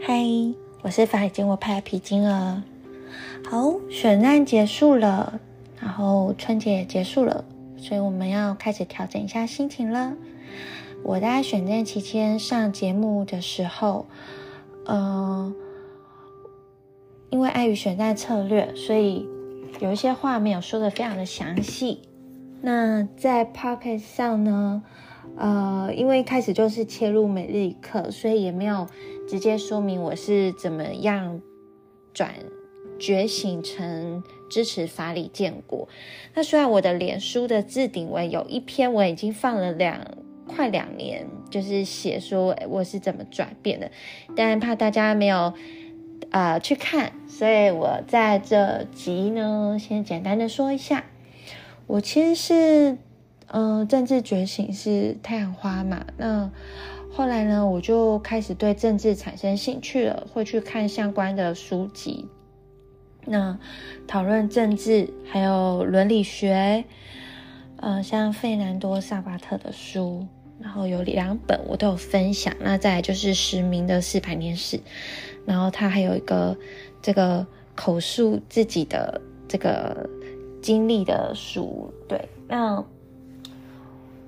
嗨，我是法海经我派的皮筋儿。好，选战结束了，然后春节也结束了，所以我们要开始调整一下心情了。我在选战期间上节目的时候，嗯，因为碍于选战策略，所以有一些话没有说的非常的详细。那在 Pocket 上呢？呃，因为一开始就是切入每日一课，所以也没有直接说明我是怎么样转觉醒成支持法理建国。那虽然我的脸书的置顶文有一篇我已经放了两快两年，就是写说我是怎么转变的，但怕大家没有啊去看，所以我在这集呢先简单的说一下，我其实是。嗯，政治觉醒是太阳花嘛？那后来呢，我就开始对政治产生兴趣了，会去看相关的书籍，那讨论政治还有伦理学，呃，像费南多·萨巴特的书，然后有两本我都有分享。那再来就是实名的四百年史，然后他还有一个这个口述自己的这个经历的书，对，那。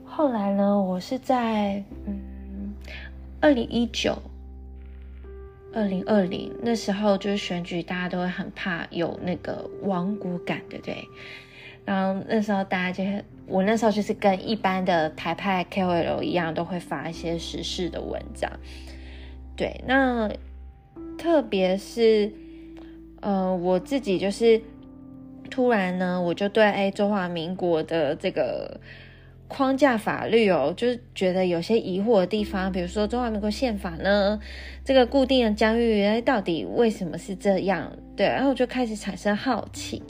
后来呢，我是在嗯，二零一九、二零二零那时候，就是选举，大家都会很怕有那个亡国感，对不对？然后那时候大家就，我那时候就是跟一般的台派 KOL 一样，都会发一些时事的文章。对，那特别是呃，我自己就是突然呢，我就对哎，中华民国的这个。框架法律哦，就是觉得有些疑惑的地方，比如说中华民国宪法呢，这个固定的疆域，哎，到底为什么是这样？对，然后我就开始产生好奇。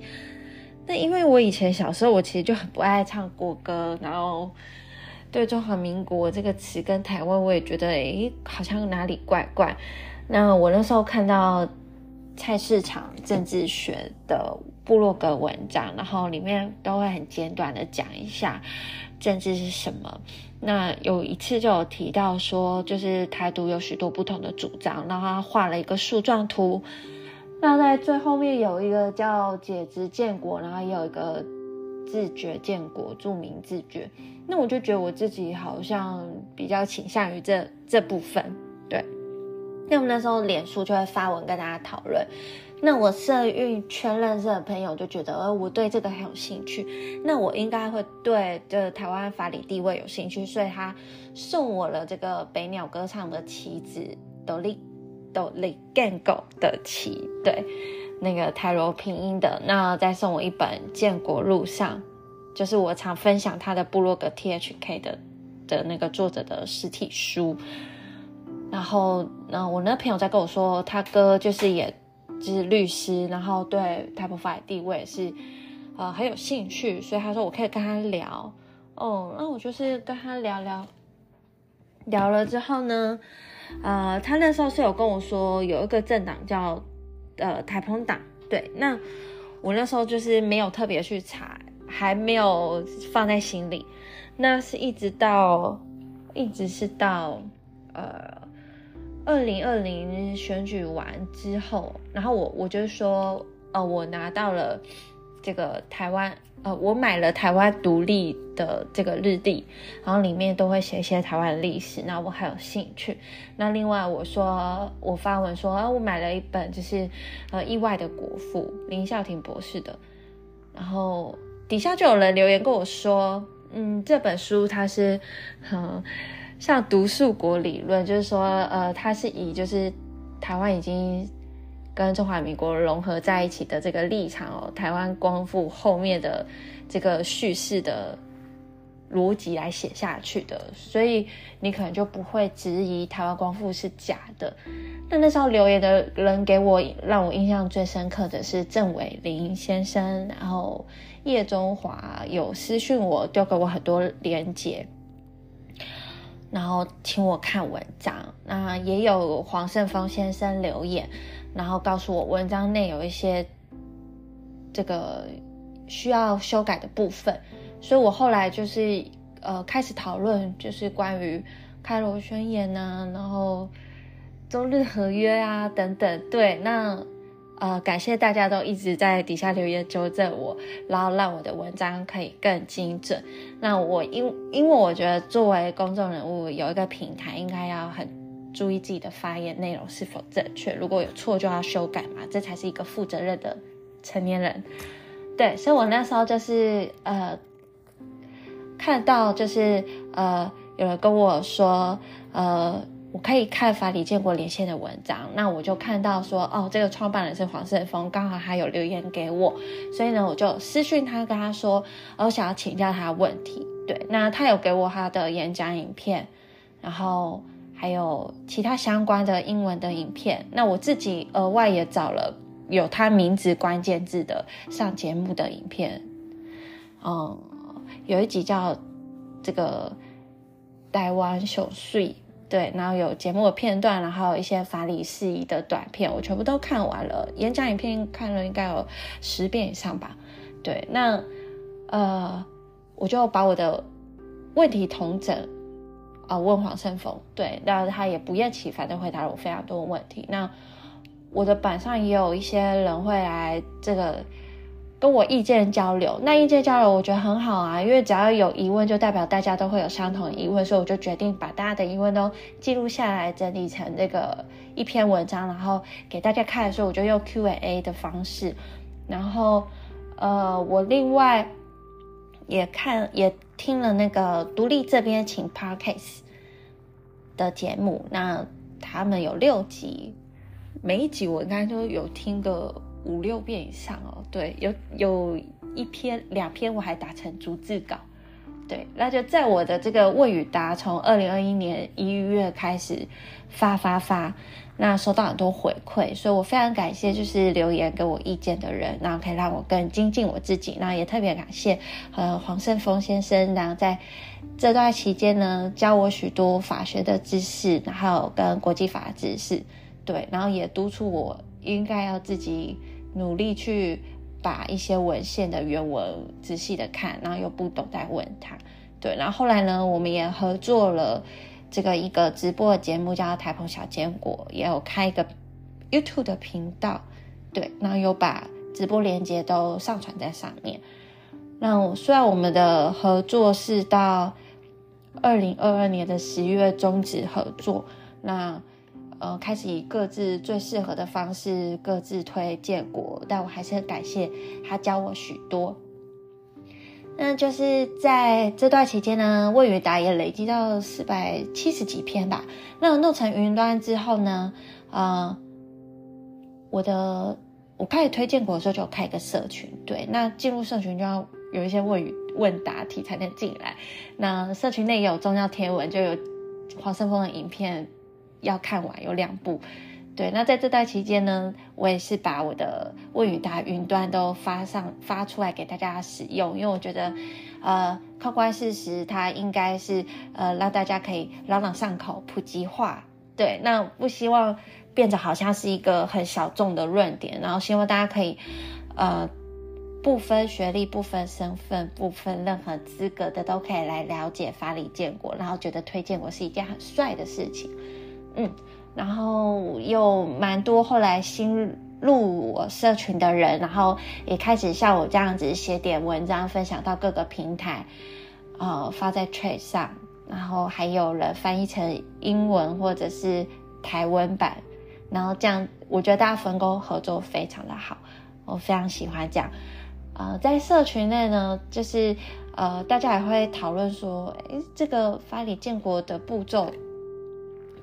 那因为我以前小时候，我其实就很不爱唱国歌，然后对中华民国这个词跟台湾，我也觉得哎，好像哪里怪怪。那我那时候看到菜市场政治学的部落格文章，然后里面都会很简短的讲一下。政治是什么？那有一次就有提到说，就是台独有许多不同的主张，然后他画了一个树状图。那在最后面有一个叫解职建国，然后也有一个自觉建国，著名自觉。那我就觉得我自己好像比较倾向于这这部分，那我们那时候脸书就会发文跟大家讨论。那我社运圈认识的朋友就觉得，呃，我对这个很有兴趣，那我应该会对这台湾法理地位有兴趣，所以他送我了这个北鸟歌唱的旗子，斗笠斗笠 gango 的旗，对，那个泰罗拼音的，那再送我一本《建国路上》，就是我常分享他的部落格 T H K 的的那个作者的实体书，然后，那我那朋友在跟我说，他哥就是也。就是律师，然后对 Type of Five 地位是呃很有兴趣，所以他说我可以跟他聊哦。那我就是跟他聊聊，聊了之后呢，呃，他那时候是有跟我说有一个政党叫呃台澎党，对。那我那时候就是没有特别去查，还没有放在心里。那是一直到一直是到呃。二零二零选举完之后，然后我我就说，呃，我拿到了这个台湾，呃，我买了台湾独立的这个日历，然后里面都会写一些台湾历史，那我很有兴趣。那另外我说，我发文说，啊，我买了一本就是呃意外的国父林孝廷博士的，然后底下就有人留言跟我说，嗯，这本书它是，嗯。像独树国理论，就是说，呃，它是以就是台湾已经跟中华民国融合在一起的这个立场哦，台湾光复后面的这个叙事的逻辑来写下去的，所以你可能就不会质疑台湾光复是假的。那那时候留言的人给我让我印象最深刻的是郑伟林先生，然后叶中华有私讯我，丢给我很多连结。然后请我看文章，那也有黄胜峰先生留言，然后告诉我文章内有一些这个需要修改的部分，所以我后来就是呃开始讨论，就是关于开罗宣言呐，然后中日合约啊等等。对，那呃，感谢大家都一直在底下留言纠正我，然后让我的文章可以更精准。那我因因为我觉得作为公众人物，有一个平台应该要很注意自己的发言内容是否正确，如果有错就要修改嘛，这才是一个负责任的成年人。对，所以我那时候就是呃。看到就是呃，有人跟我说，呃，我可以看法理建国连线的文章，那我就看到说，哦，这个创办人是黄胜峰，刚好他有留言给我，所以呢，我就私讯他，跟他说，我想要请教他问题。对，那他有给我他的演讲影片，然后还有其他相关的英文的影片。那我自己额外也找了有他名字关键字的上节目的影片，嗯。有一集叫这个台湾小碎，对，然后有节目的片段，然后一些法理事宜的短片，我全部都看完了。演讲影片看了应该有十遍以上吧，对，那呃，我就把我的问题同整啊问黄胜峰，对，然后他也不厌其烦的回答了我非常多的问题。那我的板上也有一些人会来这个。跟我意见交流，那意见交流我觉得很好啊，因为只要有疑问，就代表大家都会有相同的疑问，所以我就决定把大家的疑问都记录下来，整理成这个一篇文章，然后给大家看的时候，我就用 Q&A 的方式。然后，呃，我另外也看也听了那个独立这边请 Parkes 的节目，那他们有六集，每一集我应该都有听个。五六遍以上哦，对，有有一篇两篇我还打成逐字稿，对，那就在我的这个问与答，从二零二一年一月开始发发发，那收到很多回馈，所以我非常感谢就是留言给我意见的人，然后可以让我更精进我自己，那也特别感谢呃黄胜峰先生，然后在这段期间呢教我许多法学的知识，然后跟国际法知识，对，然后也督促我。应该要自己努力去把一些文献的原文仔细的看，然后又不懂再问他。对，然后后来呢，我们也合作了这个一个直播的节目，叫台澎小坚果，也有开一个 YouTube 的频道。对，然后有把直播链接都上传在上面。那虽然我们的合作是到二零二二年的十月终止合作，那。呃，开始以各自最适合的方式各自推荐过，但我还是很感谢他教我许多。那就是在这段期间呢，问与答也累积到四百七十几篇吧。那弄成云端之后呢，呃，我的我开始推荐过的时候就有开一个社群，对，那进入社群就要有一些问与问答题才能进来。那社群内有重要贴文，就有黄胜峰的影片。要看完有两部，对。那在这段期间呢，我也是把我的问与答云端都发上发出来给大家使用，因为我觉得，呃，客观事实它应该是呃让大家可以朗朗上口、普及化，对。那不希望变得好像是一个很小众的论点，然后希望大家可以呃不分学历、不分身份、不分任何资格的都可以来了解法理建国，然后觉得推荐我是一件很帅的事情。嗯，然后又蛮多后来新入我社群的人，然后也开始像我这样子写点文章，分享到各个平台，呃，发在 Trade 上，然后还有人翻译成英文或者是台文版，然后这样我觉得大家分工合作非常的好，我非常喜欢这样。呃，在社群内呢，就是呃，大家也会讨论说，诶，这个法理建国的步骤。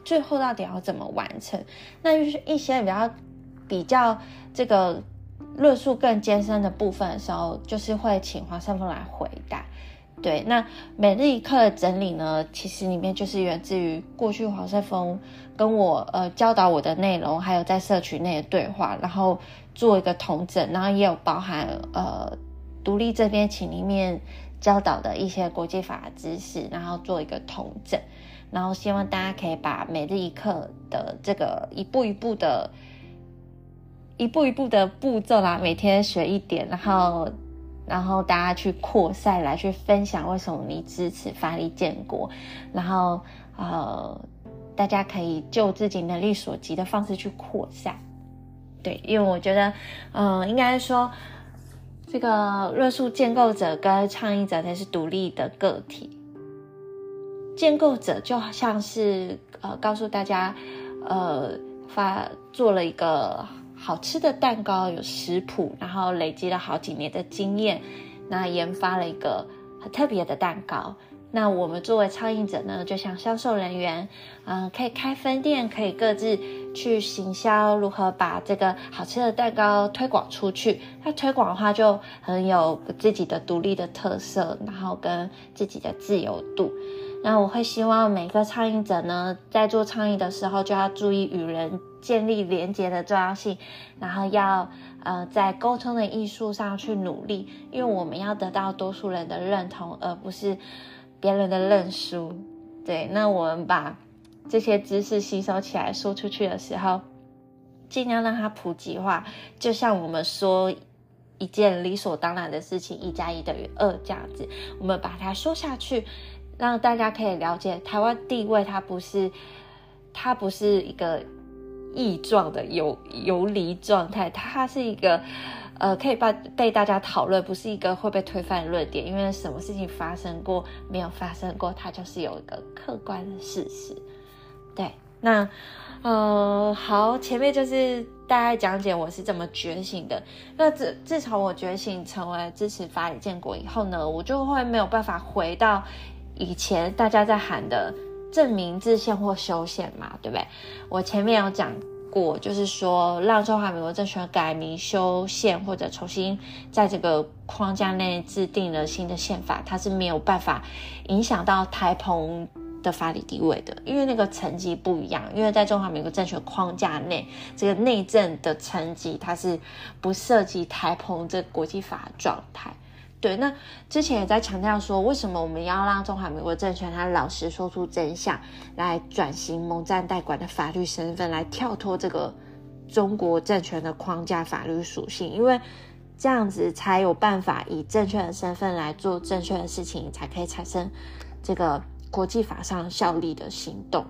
最后到底要怎么完成？那就是一些比较比较这个论述更艰深的部分的时候，就是会请黄胜峰来回答。对，那每日一课的整理呢，其实里面就是源自于过去黄胜峰跟我呃教导我的内容，还有在社群内的对话，然后做一个统整，然后也有包含呃独立这边请里面教导的一些国际法知识，然后做一个统整。然后希望大家可以把每日一课的这个一步一步的、一步一步的步骤啦，每天学一点，然后，然后大家去扩散来去分享为什么你支持发力建国，然后呃，大家可以就自己能力所及的方式去扩散。对，因为我觉得，嗯，应该说，这个论述建构者跟倡议者才是独立的个体。建构者就好像是呃，告诉大家，呃，发做了一个好吃的蛋糕，有食谱，然后累积了好几年的经验，那研发了一个很特别的蛋糕。那我们作为倡议者呢，就像销售人员，嗯，可以开分店，可以各自去行销，如何把这个好吃的蛋糕推广出去。那推广的话，就很有自己的独立的特色，然后跟自己的自由度。那我会希望每个倡议者呢，在做倡议的时候，就要注意与人建立连结的重要性，然后要呃在沟通的艺术上去努力，因为我们要得到多数人的认同，而不是。别人的认输，对，那我们把这些知识吸收起来，说出去的时候，尽量让它普及化。就像我们说一件理所当然的事情，一加一等于二这样子，我们把它说下去，让大家可以了解台湾地位，它不是，它不是一个异状的游游离状态，它是一个。呃，可以被被大家讨论，不是一个会被推翻的论点，因为什么事情发生过没有发生过，它就是有一个客观的事实。对，那呃，好，前面就是大概讲解我是怎么觉醒的。那自自从我觉醒成为支持法理建国以后呢，我就会没有办法回到以前大家在喊的证明自宪或修宪嘛，对不对？我前面有讲。过就是说，让中华民国政权改名修宪，或者重新在这个框架内制定了新的宪法，它是没有办法影响到台澎的法理地位的，因为那个层级不一样。因为在中华民国政权框架内，这个内政的层级它是不涉及台澎这国际法状态。对，那之前也在强调说，为什么我们要让中华民国政权他老实说出真相，来转型蒙战代管的法律身份，来跳脱这个中国政权的框架法律属性，因为这样子才有办法以正确的身份来做正确的事情，才可以产生这个国际法上效力的行动。